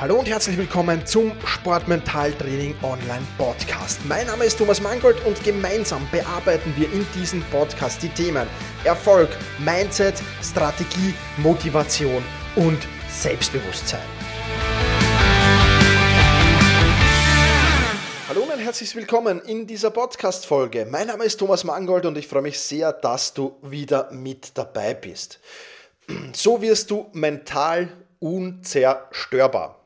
Hallo und herzlich willkommen zum Sportmentaltraining Online Podcast. Mein Name ist Thomas Mangold und gemeinsam bearbeiten wir in diesem Podcast die Themen Erfolg, Mindset, Strategie, Motivation und Selbstbewusstsein. Hallo und herzlich willkommen in dieser Podcast-Folge. Mein Name ist Thomas Mangold und ich freue mich sehr, dass du wieder mit dabei bist. So wirst du mental unzerstörbar.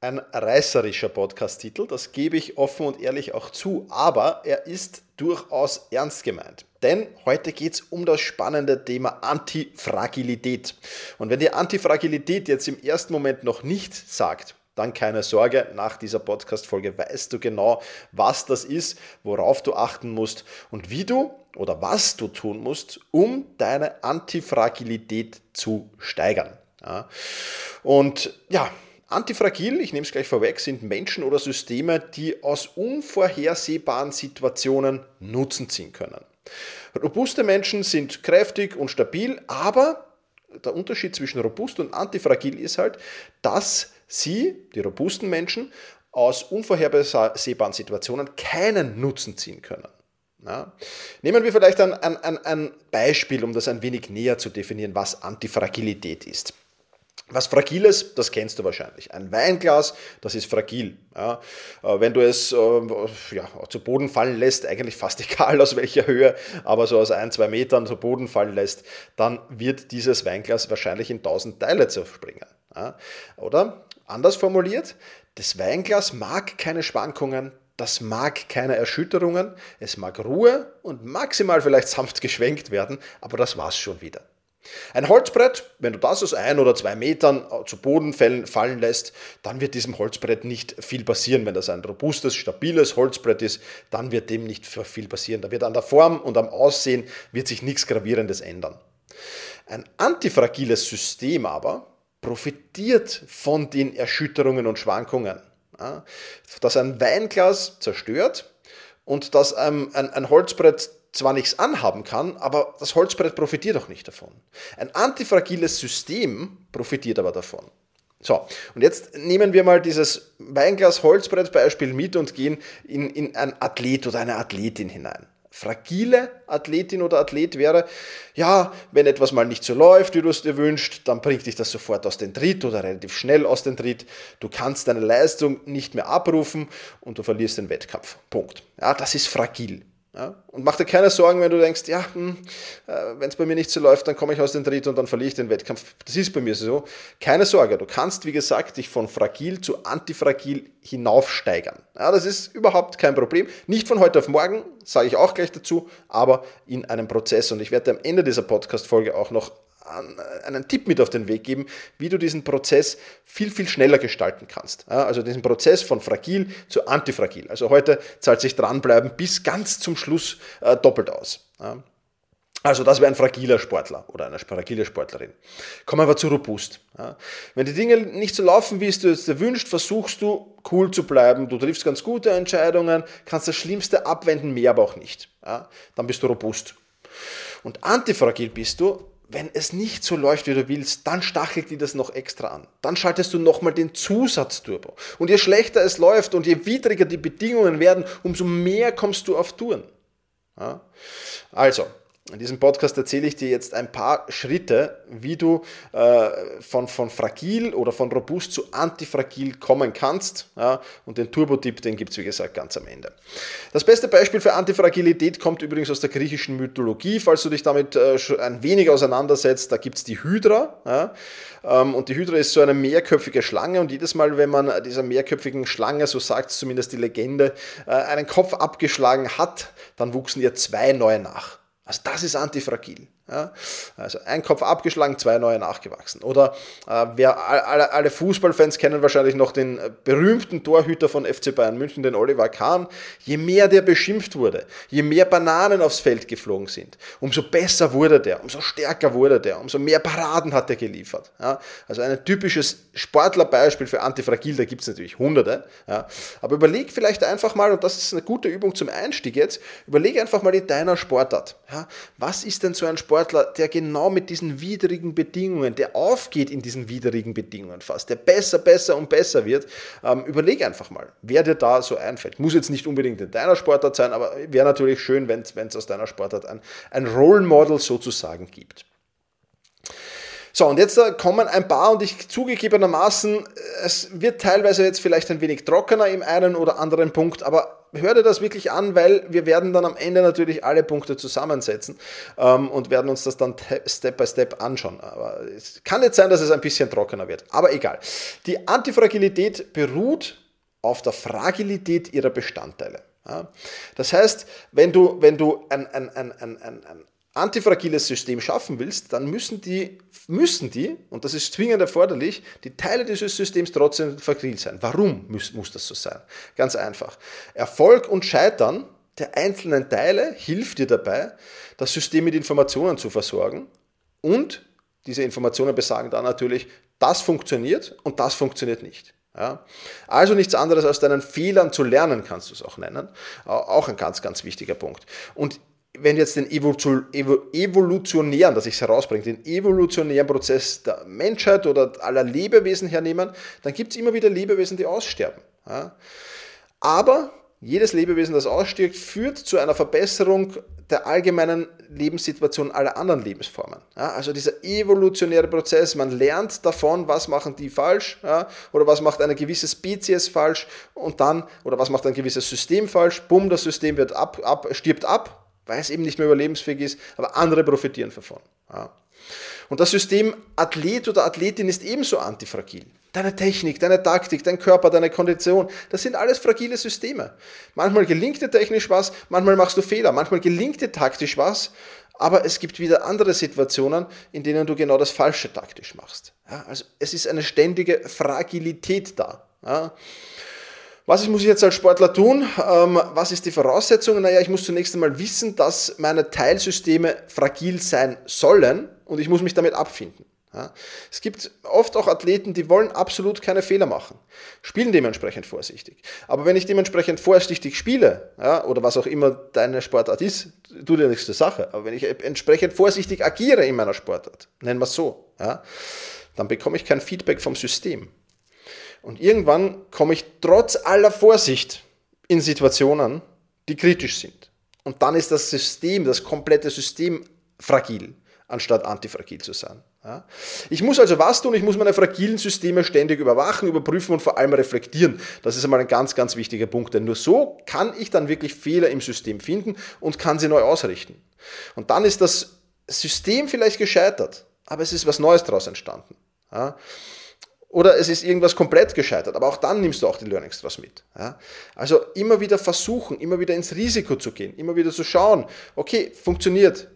Ein reißerischer Podcast-Titel, das gebe ich offen und ehrlich auch zu, aber er ist durchaus ernst gemeint. Denn heute geht es um das spannende Thema Antifragilität. Und wenn die Antifragilität jetzt im ersten Moment noch nicht sagt, dann keine Sorge, nach dieser Podcast-Folge weißt du genau, was das ist, worauf du achten musst und wie du oder was du tun musst, um deine Antifragilität zu steigern. Ja. Und ja, Antifragil, ich nehme es gleich vorweg, sind Menschen oder Systeme, die aus unvorhersehbaren Situationen Nutzen ziehen können. Robuste Menschen sind kräftig und stabil, aber der Unterschied zwischen robust und antifragil ist halt, dass sie, die robusten Menschen, aus unvorhersehbaren Situationen keinen Nutzen ziehen können. Ja. Nehmen wir vielleicht ein, ein, ein Beispiel, um das ein wenig näher zu definieren, was Antifragilität ist. Was Fragiles, das kennst du wahrscheinlich. Ein Weinglas, das ist fragil. Ja, äh, wenn du es äh, ja, zu Boden fallen lässt, eigentlich fast egal aus welcher Höhe, aber so aus ein, zwei Metern zu Boden fallen lässt, dann wird dieses Weinglas wahrscheinlich in tausend Teile zerspringen. Ja, oder anders formuliert, das Weinglas mag keine Schwankungen, das mag keine Erschütterungen, es mag Ruhe und maximal vielleicht sanft geschwenkt werden, aber das war's schon wieder. Ein Holzbrett, wenn du das aus ein oder zwei Metern zu Boden fallen lässt, dann wird diesem Holzbrett nicht viel passieren. Wenn das ein robustes, stabiles Holzbrett ist, dann wird dem nicht viel passieren. Da wird an der Form und am Aussehen wird sich nichts Gravierendes ändern. Ein antifragiles System aber profitiert von den Erschütterungen und Schwankungen. Dass ein Weinglas zerstört und dass ein, ein Holzbrett zwar nichts anhaben kann, aber das Holzbrett profitiert auch nicht davon. Ein antifragiles System profitiert aber davon. So, und jetzt nehmen wir mal dieses Weinglas-Holzbrett-Beispiel mit und gehen in, in ein Athlet oder eine Athletin hinein. Fragile Athletin oder Athlet wäre, ja, wenn etwas mal nicht so läuft, wie du es dir wünschst, dann bringt dich das sofort aus dem Tritt oder relativ schnell aus dem Tritt. Du kannst deine Leistung nicht mehr abrufen und du verlierst den Wettkampf. Punkt. Ja, das ist fragil. Ja? Und mach dir keine Sorgen, wenn du denkst, ja, hm, äh, wenn es bei mir nicht so läuft, dann komme ich aus dem Tritt und dann verliere ich den Wettkampf. Das ist bei mir so. Keine Sorge, du kannst, wie gesagt, dich von fragil zu antifragil hinaufsteigern. Ja, das ist überhaupt kein Problem. Nicht von heute auf morgen, sage ich auch gleich dazu, aber in einem Prozess. Und ich werde am Ende dieser Podcast-Folge auch noch einen Tipp mit auf den Weg geben, wie du diesen Prozess viel, viel schneller gestalten kannst. Also diesen Prozess von fragil zu antifragil. Also heute zahlt sich dranbleiben bis ganz zum Schluss äh, doppelt aus. Also das wäre ein fragiler Sportler oder eine fragile Sportlerin. Komm aber zu robust. Wenn die Dinge nicht so laufen, wie es du es dir wünschst, versuchst du cool zu bleiben. Du triffst ganz gute Entscheidungen, kannst das Schlimmste abwenden, mehr aber auch nicht. Dann bist du robust. Und antifragil bist du, wenn es nicht so läuft, wie du willst, dann stachelt dir das noch extra an. Dann schaltest du nochmal den Zusatzturbo. Und je schlechter es läuft und je widriger die Bedingungen werden, umso mehr kommst du auf Touren. Ja? Also, in diesem Podcast erzähle ich dir jetzt ein paar Schritte, wie du äh, von, von fragil oder von robust zu antifragil kommen kannst. Ja? Und den Turbo-Tipp, den gibt es wie gesagt ganz am Ende. Das beste Beispiel für Antifragilität kommt übrigens aus der griechischen Mythologie, falls du dich damit äh, ein wenig auseinandersetzt. Da gibt es die Hydra. Ja? Ähm, und die Hydra ist so eine mehrköpfige Schlange und jedes Mal, wenn man dieser mehrköpfigen Schlange, so sagt zumindest die Legende, äh, einen Kopf abgeschlagen hat, dann wuchsen ihr zwei neue nach. Also das ist antifragil. Ja? Also ein Kopf abgeschlagen, zwei neue nachgewachsen. Oder äh, wer, alle, alle, Fußballfans kennen wahrscheinlich noch den äh, berühmten Torhüter von FC Bayern München, den Oliver Kahn. Je mehr der beschimpft wurde, je mehr Bananen aufs Feld geflogen sind, umso besser wurde der, umso stärker wurde der, umso mehr Paraden hat er geliefert. Ja? Also ein typisches Sportlerbeispiel für Antifragil, da gibt es natürlich hunderte. Ja? Aber überleg vielleicht einfach mal, und das ist eine gute Übung zum Einstieg jetzt, überleg einfach mal in deiner Sportart. Was ist denn so ein Sport, Sportler, der genau mit diesen widrigen Bedingungen, der aufgeht in diesen widrigen Bedingungen fast, der besser, besser und besser wird, ähm, überleg einfach mal, wer dir da so einfällt. Muss jetzt nicht unbedingt in deiner Sportart sein, aber wäre natürlich schön, wenn es aus deiner Sportart ein, ein Role Model sozusagen gibt. So, und jetzt äh, kommen ein paar und ich zugegebenermaßen, es wird teilweise jetzt vielleicht ein wenig trockener im einen oder anderen Punkt, aber hör dir das wirklich an, weil wir werden dann am Ende natürlich alle Punkte zusammensetzen ähm, und werden uns das dann Step by Step anschauen. Aber es kann jetzt sein, dass es ein bisschen trockener wird, aber egal. Die Antifragilität beruht auf der Fragilität ihrer Bestandteile. Das heißt, wenn du, wenn du ein, ein, ein, ein, ein, ein antifragiles System schaffen willst, dann müssen die, müssen die, und das ist zwingend erforderlich, die Teile dieses Systems trotzdem fragil sein. Warum muss, muss das so sein? Ganz einfach. Erfolg und Scheitern der einzelnen Teile hilft dir dabei, das System mit Informationen zu versorgen und diese Informationen besagen dann natürlich, das funktioniert und das funktioniert nicht. Ja? Also nichts anderes als deinen Fehlern zu lernen, kannst du es auch nennen. Auch ein ganz, ganz wichtiger Punkt. Und wenn wir jetzt den evolutionären, dass ich es herausbringe, den evolutionären Prozess der Menschheit oder aller Lebewesen hernehmen, dann gibt es immer wieder Lebewesen, die aussterben. Aber jedes Lebewesen, das ausstirbt, führt zu einer Verbesserung der allgemeinen Lebenssituation aller anderen Lebensformen. Ja, also dieser evolutionäre Prozess, man lernt davon, was machen die falsch ja, oder was macht eine gewisse Spezies falsch und dann, oder was macht ein gewisses System falsch, bumm, das System wird ab, ab, stirbt ab weil es eben nicht mehr überlebensfähig ist, aber andere profitieren davon. Ja. Und das System Athlet oder Athletin ist ebenso antifragil. Deine Technik, deine Taktik, dein Körper, deine Kondition, das sind alles fragile Systeme. Manchmal gelingt dir technisch was, manchmal machst du Fehler, manchmal gelingt dir taktisch was, aber es gibt wieder andere Situationen, in denen du genau das Falsche taktisch machst. Ja, also es ist eine ständige Fragilität da. Ja. Was muss ich jetzt als Sportler tun? Ähm, was ist die Voraussetzung? Naja, ich muss zunächst einmal wissen, dass meine Teilsysteme fragil sein sollen und ich muss mich damit abfinden. Es gibt oft auch Athleten, die wollen absolut keine Fehler machen, spielen dementsprechend vorsichtig. Aber wenn ich dementsprechend vorsichtig spiele, oder was auch immer deine Sportart ist, tut ja nichts zur Sache. Aber wenn ich entsprechend vorsichtig agiere in meiner Sportart, nennen wir es so, dann bekomme ich kein Feedback vom System. Und irgendwann komme ich trotz aller Vorsicht in Situationen, die kritisch sind. Und dann ist das System, das komplette System fragil, anstatt antifragil zu sein. Ja? Ich muss also was tun? Ich muss meine fragilen Systeme ständig überwachen, überprüfen und vor allem reflektieren. Das ist einmal ein ganz, ganz wichtiger Punkt, denn nur so kann ich dann wirklich Fehler im System finden und kann sie neu ausrichten. Und dann ist das System vielleicht gescheitert, aber es ist was Neues daraus entstanden. Ja? Oder es ist irgendwas komplett gescheitert, aber auch dann nimmst du auch die Learnings daraus mit. Ja? Also immer wieder versuchen, immer wieder ins Risiko zu gehen, immer wieder zu schauen, okay, funktioniert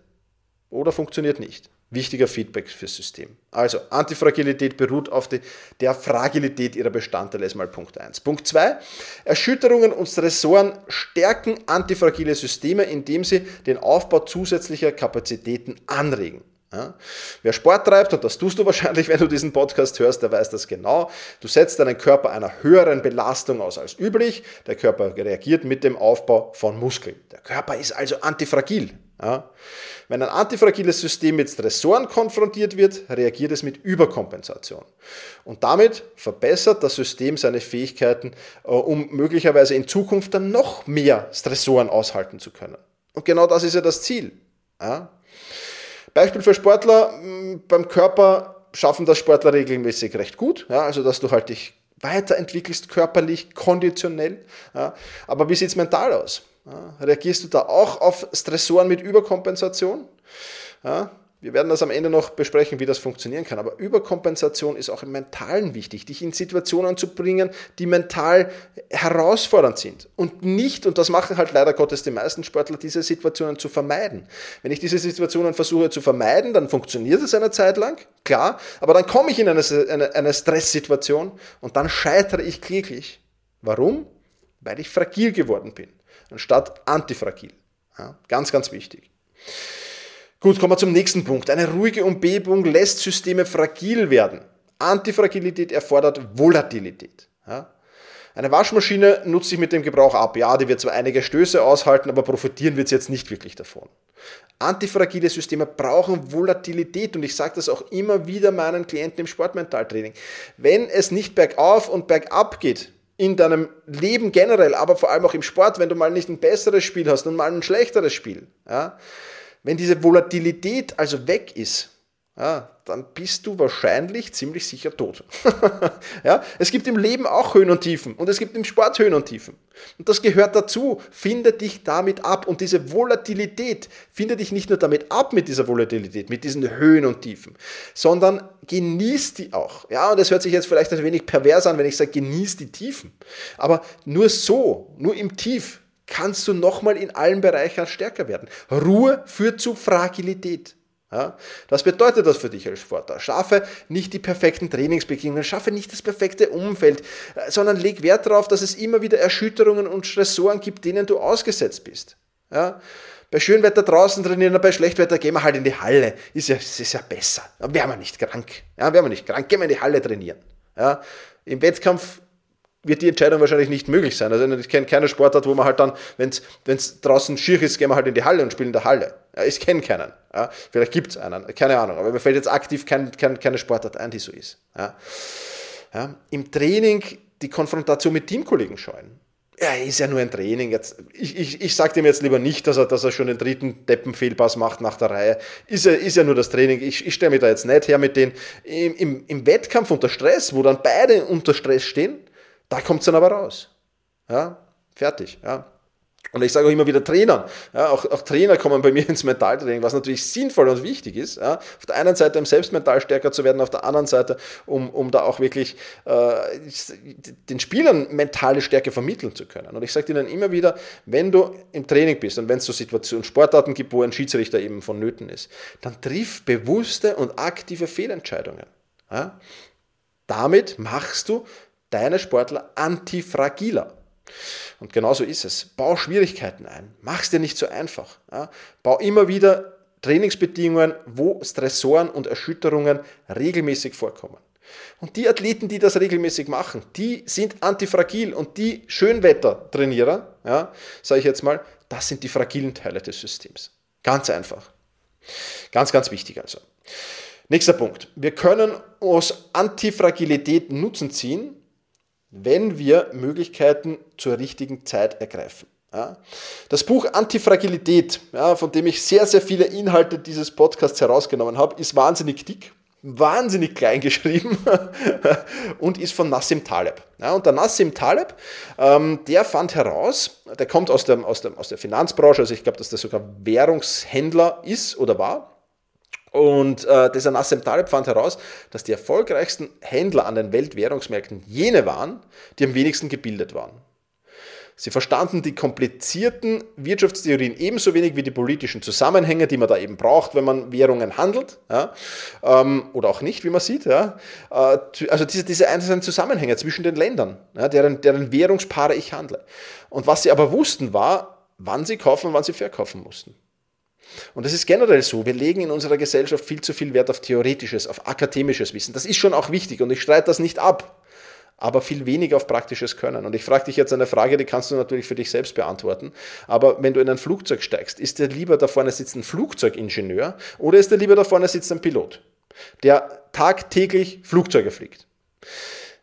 oder funktioniert nicht. Wichtiger Feedback fürs System. Also, Antifragilität beruht auf die, der Fragilität ihrer Bestandteile, ist mal Punkt 1. Punkt 2, Erschütterungen und Stressoren stärken antifragile Systeme, indem sie den Aufbau zusätzlicher Kapazitäten anregen. Ja? Wer Sport treibt, und das tust du wahrscheinlich, wenn du diesen Podcast hörst, der weiß das genau, du setzt deinen Körper einer höheren Belastung aus als üblich. Der Körper reagiert mit dem Aufbau von Muskeln. Der Körper ist also antifragil. Ja? Wenn ein antifragiles System mit Stressoren konfrontiert wird, reagiert es mit Überkompensation. Und damit verbessert das System seine Fähigkeiten, äh, um möglicherweise in Zukunft dann noch mehr Stressoren aushalten zu können. Und genau das ist ja das Ziel. Ja? Beispiel für Sportler, beim Körper schaffen das Sportler regelmäßig recht gut, ja, also dass du halt dich weiterentwickelst körperlich, konditionell. Ja. Aber wie sieht es mental aus? Ja, reagierst du da auch auf Stressoren mit Überkompensation? Ja, wir werden das am Ende noch besprechen, wie das funktionieren kann. Aber Überkompensation ist auch im Mentalen wichtig, dich in Situationen zu bringen, die mental herausfordernd sind. Und nicht, und das machen halt leider Gottes die meisten Sportler, diese Situationen zu vermeiden. Wenn ich diese Situationen versuche zu vermeiden, dann funktioniert es eine Zeit lang, klar, aber dann komme ich in eine, eine, eine Stresssituation und dann scheitere ich kläglich. Warum? Weil ich fragil geworden bin, anstatt antifragil. Ja, ganz, ganz wichtig. Gut, kommen wir zum nächsten Punkt. Eine ruhige Umgebung lässt Systeme fragil werden. Antifragilität erfordert Volatilität. Ja? Eine Waschmaschine nutzt sich mit dem Gebrauch ab. Ja, die wird zwar einige Stöße aushalten, aber profitieren wird sie jetzt nicht wirklich davon. Antifragile Systeme brauchen Volatilität und ich sage das auch immer wieder meinen Klienten im Sportmentaltraining. Wenn es nicht bergauf und bergab geht, in deinem Leben generell, aber vor allem auch im Sport, wenn du mal nicht ein besseres Spiel hast und mal ein schlechteres Spiel, ja, wenn diese Volatilität also weg ist, ja, dann bist du wahrscheinlich ziemlich sicher tot. ja, es gibt im Leben auch Höhen und Tiefen und es gibt im Sport Höhen und Tiefen. Und das gehört dazu. Finde dich damit ab. Und diese Volatilität, finde dich nicht nur damit ab mit dieser Volatilität, mit diesen Höhen und Tiefen, sondern genieß die auch. Ja, und das hört sich jetzt vielleicht ein wenig pervers an, wenn ich sage, genieß die Tiefen. Aber nur so, nur im Tief, kannst du nochmal in allen Bereichen stärker werden. Ruhe führt zu Fragilität. Ja, was bedeutet das für dich als Sportler? Schaffe nicht die perfekten Trainingsbedingungen, schaffe nicht das perfekte Umfeld, äh, sondern leg Wert darauf, dass es immer wieder Erschütterungen und Stressoren gibt, denen du ausgesetzt bist. Ja, bei Schönwetter draußen trainieren, bei Schlechtwetter gehen wir halt in die Halle. Ist ja, ist ja besser. Dann wären wir nicht krank. Ja, wären wir nicht krank, gehen wir in die Halle trainieren. Ja, Im Wettkampf wird die Entscheidung wahrscheinlich nicht möglich sein. Also ich kenne keine Sportart, wo man halt dann, wenn es draußen schier ist, gehen wir halt in die Halle und spielen in der Halle. Ja, ich kenne keinen. Ja, vielleicht gibt es einen, keine Ahnung. Aber mir fällt jetzt aktiv kein, kein, keine Sportart ein, die so ist. Ja. Im Training die Konfrontation mit Teamkollegen scheuen. Ja, ist ja nur ein Training. Jetzt, ich ich, ich sage dem jetzt lieber nicht, dass er, dass er schon den dritten Deppenfehlpass macht nach der Reihe. Ist ja, ist ja nur das Training. Ich, ich stelle mich da jetzt nicht her mit denen. Im, im, Im Wettkampf unter Stress, wo dann beide unter Stress stehen, da kommt es dann aber raus. Ja, fertig. Ja. Und ich sage auch immer wieder Trainern. Ja, auch, auch, Trainer kommen bei mir ins Mentaltraining, was natürlich sinnvoll und wichtig ist. Ja. Auf der einen Seite, um selbst mental stärker zu werden, auf der anderen Seite, um, um da auch wirklich äh, den Spielern mentale Stärke vermitteln zu können. Und ich sage ihnen immer wieder, wenn du im Training bist und wenn es so Situationen, Sportarten gibt, wo ein Schiedsrichter eben vonnöten ist, dann triff bewusste und aktive Fehlentscheidungen. Ja. Damit machst du deine Sportler antifragiler. Und genauso ist es. Bau Schwierigkeiten ein. Mach es dir nicht so einfach. Ja? Bau immer wieder Trainingsbedingungen, wo Stressoren und Erschütterungen regelmäßig vorkommen. Und die Athleten, die das regelmäßig machen, die sind antifragil und die Schönwetter-Trainierer, ja, sage ich jetzt mal, das sind die fragilen Teile des Systems. Ganz einfach. Ganz, ganz wichtig also. Nächster Punkt. Wir können aus Antifragilität Nutzen ziehen, wenn wir Möglichkeiten zur richtigen Zeit ergreifen. Das Buch Antifragilität, von dem ich sehr, sehr viele Inhalte dieses Podcasts herausgenommen habe, ist wahnsinnig dick, wahnsinnig klein geschrieben und ist von Nassim Taleb. Und der Nassim Taleb, ähm, der fand heraus, der kommt aus der, aus, der, aus der Finanzbranche, also ich glaube, dass der sogar Währungshändler ist oder war, und äh, dieser Nassim Taleb fand heraus, dass die erfolgreichsten Händler an den Weltwährungsmärkten jene waren, die am wenigsten gebildet waren. Sie verstanden die komplizierten Wirtschaftstheorien ebenso wenig wie die politischen Zusammenhänge, die man da eben braucht, wenn man Währungen handelt, ja, ähm, oder auch nicht, wie man sieht. Ja. Äh, also diese, diese einzelnen Zusammenhänge zwischen den Ländern, ja, deren, deren Währungspaare ich handle. Und was sie aber wussten, war, wann sie kaufen und wann sie verkaufen mussten. Und das ist generell so. Wir legen in unserer Gesellschaft viel zu viel Wert auf theoretisches, auf akademisches Wissen. Das ist schon auch wichtig und ich streite das nicht ab, aber viel weniger auf praktisches Können. Und ich frage dich jetzt eine Frage, die kannst du natürlich für dich selbst beantworten. Aber wenn du in ein Flugzeug steigst, ist dir lieber da vorne sitzt ein Flugzeugingenieur oder ist dir lieber da vorne sitzt ein Pilot, der tagtäglich Flugzeuge fliegt?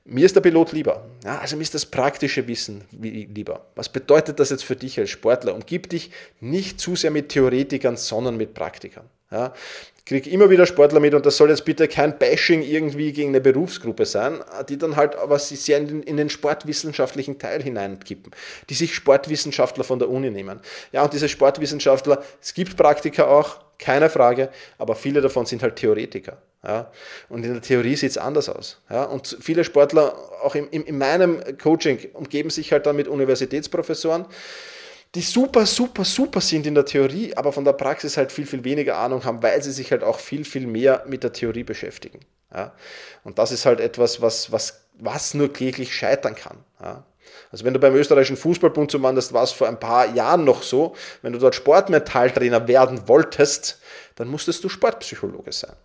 Mir ist der Pilot lieber. Ja, also mir ist das praktische Wissen lieber. Was bedeutet das jetzt für dich als Sportler? Umgib dich nicht zu sehr mit Theoretikern, sondern mit Praktikern. Ja, kriege immer wieder Sportler mit und das soll jetzt bitte kein Bashing irgendwie gegen eine Berufsgruppe sein, die dann halt aber sehr in den, in den sportwissenschaftlichen Teil hineinkippen, die sich Sportwissenschaftler von der Uni nehmen. Ja, und diese Sportwissenschaftler, es gibt Praktiker auch, keine Frage, aber viele davon sind halt Theoretiker. Ja? Und in der Theorie sieht es anders aus. Ja? Und viele Sportler, auch in, in, in meinem Coaching, umgeben sich halt dann mit Universitätsprofessoren, die super, super, super sind in der Theorie, aber von der Praxis halt viel, viel weniger Ahnung haben, weil sie sich halt auch viel, viel mehr mit der Theorie beschäftigen. Ja? Und das ist halt etwas, was, was, was nur kläglich scheitern kann. Ja? Also wenn du beim österreichischen Fußballbund zumindest war es vor ein paar Jahren noch so, wenn du dort Sportmetalltrainer werden wolltest, dann musstest du Sportpsychologe sein.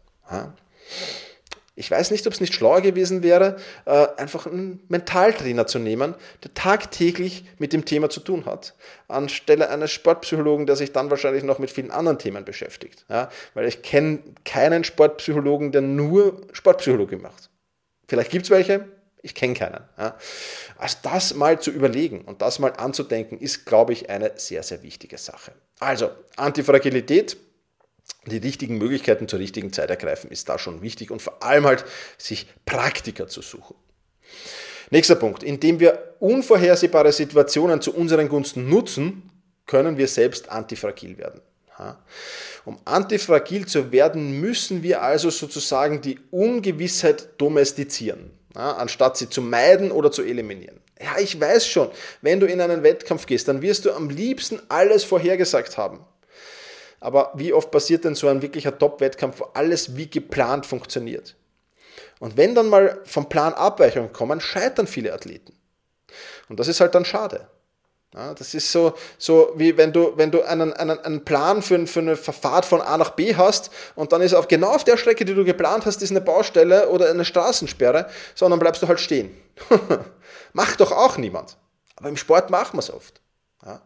Ich weiß nicht, ob es nicht schlauer gewesen wäre, äh, einfach einen Mentaltrainer zu nehmen, der tagtäglich mit dem Thema zu tun hat, anstelle eines Sportpsychologen, der sich dann wahrscheinlich noch mit vielen anderen Themen beschäftigt. Ja? Weil ich kenne keinen Sportpsychologen, der nur Sportpsychologie macht. Vielleicht gibt es welche, ich kenne keinen. Ja? Also das mal zu überlegen und das mal anzudenken, ist, glaube ich, eine sehr, sehr wichtige Sache. Also, Antifragilität die richtigen Möglichkeiten zur richtigen Zeit ergreifen, ist da schon wichtig und vor allem halt sich Praktiker zu suchen. Nächster Punkt. Indem wir unvorhersehbare Situationen zu unseren Gunsten nutzen, können wir selbst antifragil werden. Um antifragil zu werden, müssen wir also sozusagen die Ungewissheit domestizieren, anstatt sie zu meiden oder zu eliminieren. Ja, ich weiß schon, wenn du in einen Wettkampf gehst, dann wirst du am liebsten alles vorhergesagt haben. Aber wie oft passiert denn so ein wirklicher Top-Wettkampf, wo alles wie geplant funktioniert? Und wenn dann mal vom Plan Abweichungen kommen, scheitern viele Athleten. Und das ist halt dann schade. Ja, das ist so, so wie wenn du, wenn du einen, einen, einen Plan für, für eine Verfahrt von A nach B hast und dann ist auf genau auf der Strecke, die du geplant hast, ist eine Baustelle oder eine Straßensperre, sondern bleibst du halt stehen. Macht doch auch niemand. Aber im Sport machen wir es oft. Ja.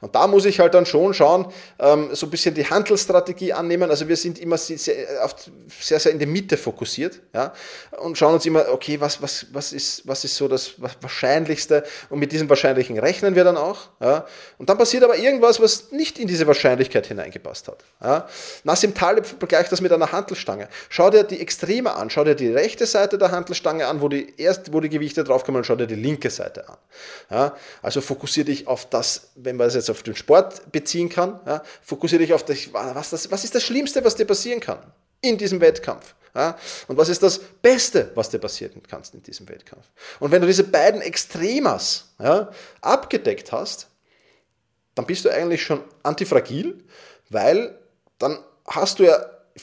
Und da muss ich halt dann schon schauen, ähm, so ein bisschen die Handelsstrategie annehmen. Also wir sind immer sehr, sehr, sehr in der Mitte fokussiert ja, und schauen uns immer, okay, was, was, was, ist, was ist so das Wahrscheinlichste? Und mit diesem Wahrscheinlichen rechnen wir dann auch. Ja. Und dann passiert aber irgendwas, was nicht in diese Wahrscheinlichkeit hineingepasst hat. Ja. Nassim Taleb vergleicht das mit einer Handelstange. Schau dir die Extreme an, schau dir die rechte Seite der Handelstange an, wo die, erst, wo die Gewichte draufkommen, und schau dir die linke Seite an. Ja. Also fokussiere dich auf das, wenn man es jetzt auf den Sport beziehen kann, ja, fokussiere dich auf das was, das, was ist das Schlimmste, was dir passieren kann in diesem Wettkampf. Ja, und was ist das Beste, was dir passieren kann in diesem Wettkampf? Und wenn du diese beiden Extremas ja, abgedeckt hast, dann bist du eigentlich schon antifragil, weil dann hast du ja,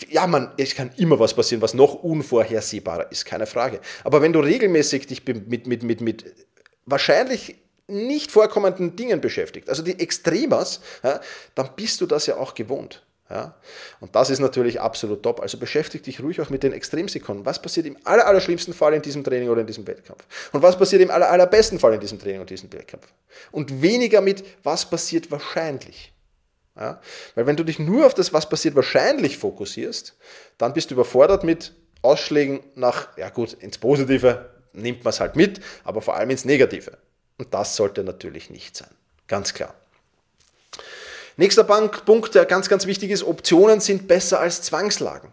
ja, man, es kann immer was passieren, was noch unvorhersehbarer ist, keine Frage. Aber wenn du regelmäßig dich mit, mit, mit, mit wahrscheinlich nicht vorkommenden Dingen beschäftigt, also die Extremas, ja, dann bist du das ja auch gewohnt. Ja? Und das ist natürlich absolut top. Also beschäftige dich ruhig auch mit den Extremsekunden. Was passiert im aller, aller schlimmsten Fall in diesem Training oder in diesem Wettkampf? Und was passiert im aller, allerbesten Fall in diesem Training und diesem Wettkampf? Und weniger mit, was passiert wahrscheinlich. Ja? Weil wenn du dich nur auf das, was passiert wahrscheinlich fokussierst, dann bist du überfordert mit Ausschlägen nach, ja gut, ins Positive nimmt man es halt mit, aber vor allem ins Negative. Und das sollte natürlich nicht sein. Ganz klar. Nächster Punkt, der ganz, ganz wichtig ist, Optionen sind besser als Zwangslagen.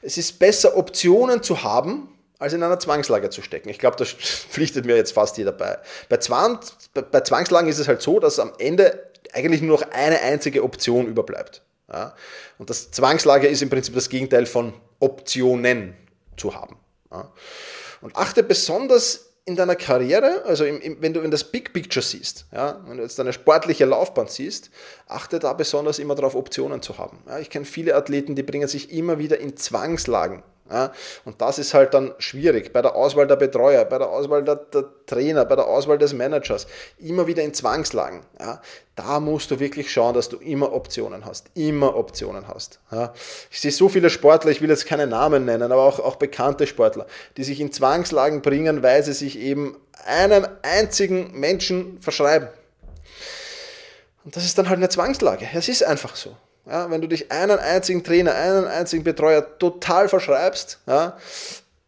Es ist besser, Optionen zu haben, als in einer Zwangslage zu stecken. Ich glaube, da pflichtet mir jetzt fast jeder bei. Bei, Zwang, bei Zwangslagen ist es halt so, dass am Ende eigentlich nur noch eine einzige Option überbleibt. Ja? Und das Zwangslager ist im Prinzip das Gegenteil von Optionen zu haben. Ja? Und achte besonders in deiner Karriere, also im, im, wenn du in das Big Picture siehst, ja, wenn du jetzt deine sportliche Laufbahn siehst, achte da besonders immer darauf, Optionen zu haben. Ja, ich kenne viele Athleten, die bringen sich immer wieder in Zwangslagen. Und das ist halt dann schwierig bei der Auswahl der Betreuer, bei der Auswahl der, der Trainer, bei der Auswahl des Managers, immer wieder in Zwangslagen. Da musst du wirklich schauen, dass du immer Optionen hast, immer Optionen hast. Ich sehe so viele Sportler, ich will jetzt keine Namen nennen, aber auch, auch bekannte Sportler, die sich in Zwangslagen bringen, weil sie sich eben einem einzigen Menschen verschreiben. Und das ist dann halt eine Zwangslage. Es ist einfach so. Ja, wenn du dich einen einzigen Trainer, einen einzigen Betreuer total verschreibst, ja,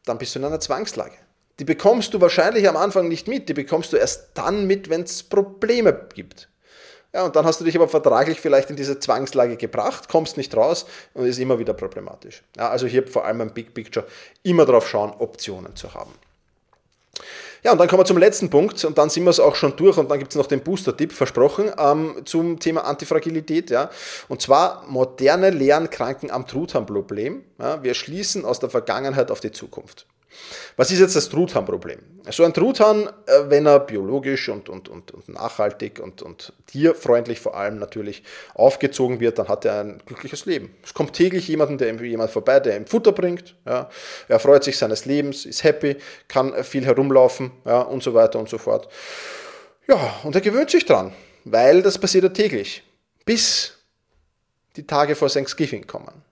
dann bist du in einer Zwangslage. Die bekommst du wahrscheinlich am Anfang nicht mit, die bekommst du erst dann mit, wenn es Probleme gibt. Ja, und dann hast du dich aber vertraglich vielleicht in diese Zwangslage gebracht, kommst nicht raus und ist immer wieder problematisch. Ja, also hier vor allem im Big Picture immer darauf schauen, Optionen zu haben. Ja, und dann kommen wir zum letzten Punkt und dann sind wir es auch schon durch und dann gibt es noch den Booster-Tipp, versprochen, ähm, zum Thema Antifragilität. Ja. Und zwar moderne Lehren kranken am Truthahn-Problem. Ja. Wir schließen aus der Vergangenheit auf die Zukunft. Was ist jetzt das Truthahn-Problem? So ein Truthahn, äh, wenn er biologisch und, und, und, und nachhaltig und, und tierfreundlich vor allem natürlich aufgezogen wird, dann hat er ein glückliches Leben. Es kommt täglich jemanden, der jemand vorbei, der ihm Futter bringt. Ja. Er freut sich seines Lebens, ist happy, kann viel herumlaufen ja, und so weiter und so fort. Ja, und er gewöhnt sich dran, weil das passiert ja täglich. Bis die Tage vor Thanksgiving kommen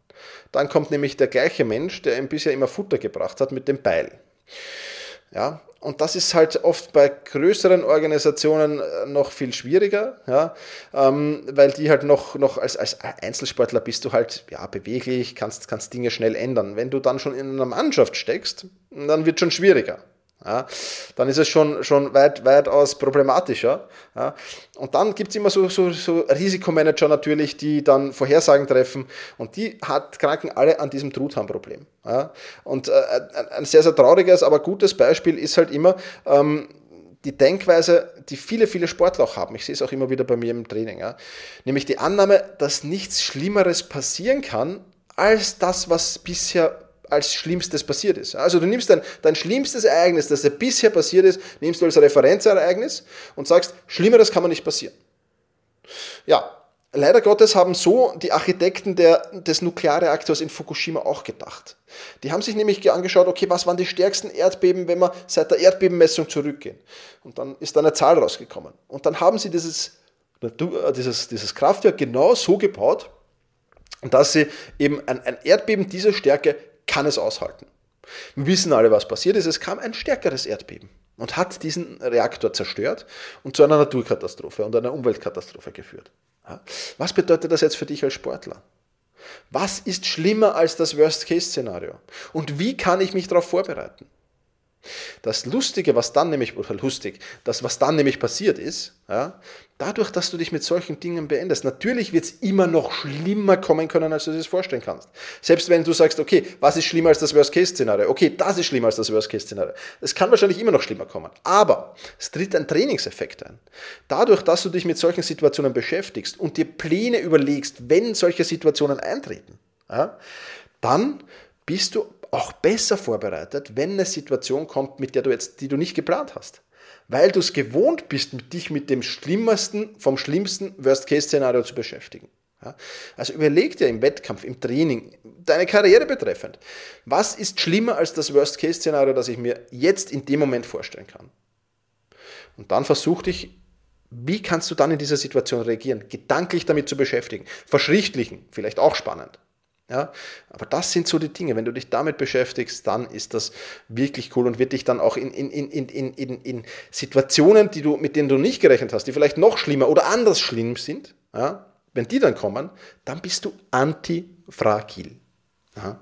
Dann kommt nämlich der gleiche Mensch, der ihm bisher immer Futter gebracht hat, mit dem Beil. Ja, und das ist halt oft bei größeren Organisationen äh, noch viel schwieriger, ja, ähm, weil die halt noch, noch als, als Einzelsportler bist du halt ja, beweglich, kannst, kannst Dinge schnell ändern. Wenn du dann schon in einer Mannschaft steckst, dann wird es schon schwieriger ja, dann ist es schon, schon weit, weitaus problematischer. Ja. Und dann gibt es immer so, so, so Risikomanager natürlich, die dann Vorhersagen treffen und die hat, kranken alle an diesem Truthahnproblem. Ja. Und äh, ein sehr, sehr trauriges, aber gutes Beispiel ist halt immer, ähm, die Denkweise, die viele, viele Sportler auch haben, ich sehe es auch immer wieder bei mir im Training, ja, nämlich die Annahme, dass nichts Schlimmeres passieren kann, als das, was bisher als Schlimmstes passiert ist. Also du nimmst dein, dein schlimmstes Ereignis, das dir bisher passiert ist, nimmst du als Referenzereignis und sagst, Schlimmeres kann man nicht passieren. Ja, leider Gottes haben so die Architekten der, des Nuklearreaktors in Fukushima auch gedacht. Die haben sich nämlich angeschaut, okay, was waren die stärksten Erdbeben, wenn wir seit der Erdbebenmessung zurückgehen. Und dann ist da eine Zahl rausgekommen. Und dann haben sie dieses, dieses, dieses Kraftwerk genau so gebaut, dass sie eben ein, ein Erdbeben dieser Stärke kann es aushalten. Wir wissen alle, was passiert ist. Es kam ein stärkeres Erdbeben und hat diesen Reaktor zerstört und zu einer Naturkatastrophe und einer Umweltkatastrophe geführt. Was bedeutet das jetzt für dich als Sportler? Was ist schlimmer als das Worst-Case-Szenario? Und wie kann ich mich darauf vorbereiten? Das Lustige, was dann nämlich, oder lustig, das, was dann nämlich passiert ist, ja, dadurch, dass du dich mit solchen Dingen beendest, natürlich wird es immer noch schlimmer kommen können, als du dir das vorstellen kannst. Selbst wenn du sagst, okay, was ist schlimmer als das Worst-Case-Szenario? Okay, das ist schlimmer als das Worst-Case-Szenario. Es kann wahrscheinlich immer noch schlimmer kommen. Aber es tritt ein Trainingseffekt ein. Dadurch, dass du dich mit solchen Situationen beschäftigst und dir Pläne überlegst, wenn solche Situationen eintreten, ja, dann bist du auch besser vorbereitet, wenn eine Situation kommt, mit der du jetzt, die du nicht geplant hast. Weil du es gewohnt bist, dich mit dem Schlimmsten, vom schlimmsten Worst-Case-Szenario zu beschäftigen. Also überleg dir im Wettkampf, im Training, deine Karriere betreffend, was ist schlimmer als das Worst-Case-Szenario, das ich mir jetzt in dem Moment vorstellen kann? Und dann versuch dich, wie kannst du dann in dieser Situation reagieren? Gedanklich damit zu beschäftigen. Verschriftlichen, vielleicht auch spannend. Ja, aber das sind so die Dinge. Wenn du dich damit beschäftigst, dann ist das wirklich cool und wird dich dann auch in, in, in, in, in, in Situationen, die du, mit denen du nicht gerechnet hast, die vielleicht noch schlimmer oder anders schlimm sind, ja, wenn die dann kommen, dann bist du antifragil. Ja.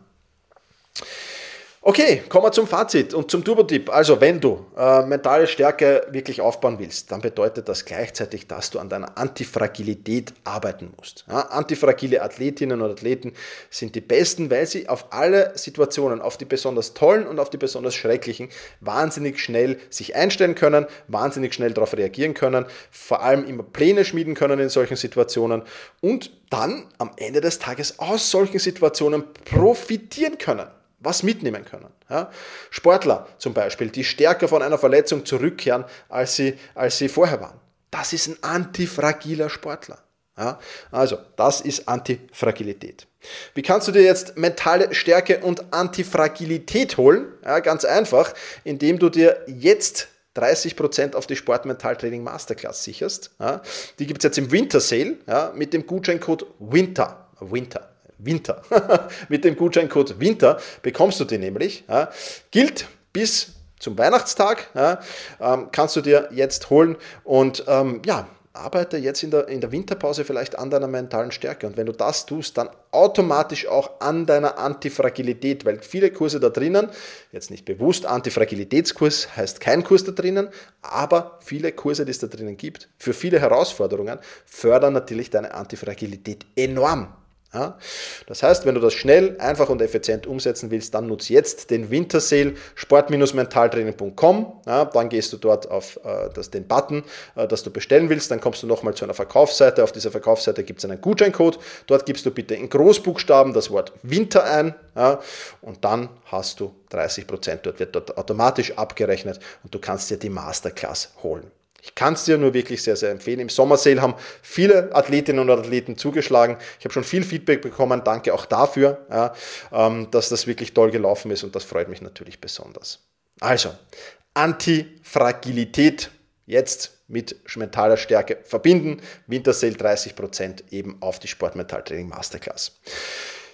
Okay, kommen wir zum Fazit und zum Turbo-Tipp. Also, wenn du äh, mentale Stärke wirklich aufbauen willst, dann bedeutet das gleichzeitig, dass du an deiner Antifragilität arbeiten musst. Ja, antifragile Athletinnen und Athleten sind die besten, weil sie auf alle Situationen, auf die besonders tollen und auf die besonders schrecklichen, wahnsinnig schnell sich einstellen können, wahnsinnig schnell darauf reagieren können, vor allem immer Pläne schmieden können in solchen Situationen und dann am Ende des Tages aus solchen Situationen profitieren können was mitnehmen können. Ja? Sportler zum Beispiel, die stärker von einer Verletzung zurückkehren, als sie, als sie vorher waren. Das ist ein antifragiler Sportler. Ja? Also, das ist Antifragilität. Wie kannst du dir jetzt mentale Stärke und Antifragilität holen? Ja, ganz einfach, indem du dir jetzt 30% auf die Sportmentaltraining Masterclass sicherst. Ja, die gibt es jetzt im Winter Sale ja, mit dem Gutscheincode WINTER. Winter. Winter. Mit dem Gutscheincode Winter bekommst du den nämlich. Ja, gilt bis zum Weihnachtstag. Ja, ähm, kannst du dir jetzt holen und ähm, ja, arbeite jetzt in der, in der Winterpause vielleicht an deiner mentalen Stärke. Und wenn du das tust, dann automatisch auch an deiner Antifragilität, weil viele Kurse da drinnen, jetzt nicht bewusst, Antifragilitätskurs heißt kein Kurs da drinnen, aber viele Kurse, die es da drinnen gibt, für viele Herausforderungen, fördern natürlich deine Antifragilität enorm. Ja? Das heißt, wenn du das schnell, einfach und effizient umsetzen willst, dann nutze jetzt den Wintersale sport-mentaltraining.com. Ja, dann gehst du dort auf äh, das, den Button, äh, das du bestellen willst. Dann kommst du nochmal zu einer Verkaufsseite. Auf dieser Verkaufsseite gibt es einen Gutscheincode. Dort gibst du bitte in Großbuchstaben das Wort Winter ein. Ja, und dann hast du 30%. Dort wird dort automatisch abgerechnet und du kannst dir die Masterclass holen. Ich kann es dir nur wirklich sehr, sehr empfehlen. Im Sommersale haben viele Athletinnen und Athleten zugeschlagen. Ich habe schon viel Feedback bekommen. Danke auch dafür, ja, ähm, dass das wirklich toll gelaufen ist und das freut mich natürlich besonders. Also, Antifragilität jetzt mit mentaler Stärke verbinden. Wintersale 30% eben auf die Sportmentaltraining Masterclass.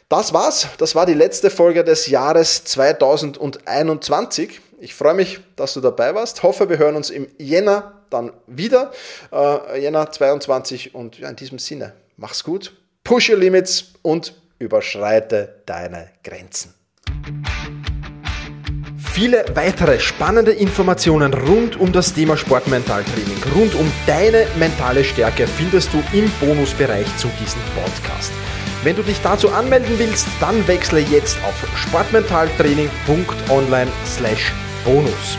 Das war's. Das war die letzte Folge des Jahres 2021. Ich freue mich, dass du dabei warst. Hoffe, wir hören uns im Jänner dann wieder. Äh, Jänner 22 und ja, in diesem Sinne, mach's gut, push your limits und überschreite deine Grenzen. Viele weitere spannende Informationen rund um das Thema Sportmentaltraining, rund um deine mentale Stärke findest du im Bonusbereich zu diesem Podcast. Wenn du dich dazu anmelden willst, dann wechsle jetzt auf sportmentaltraining.online/bonus.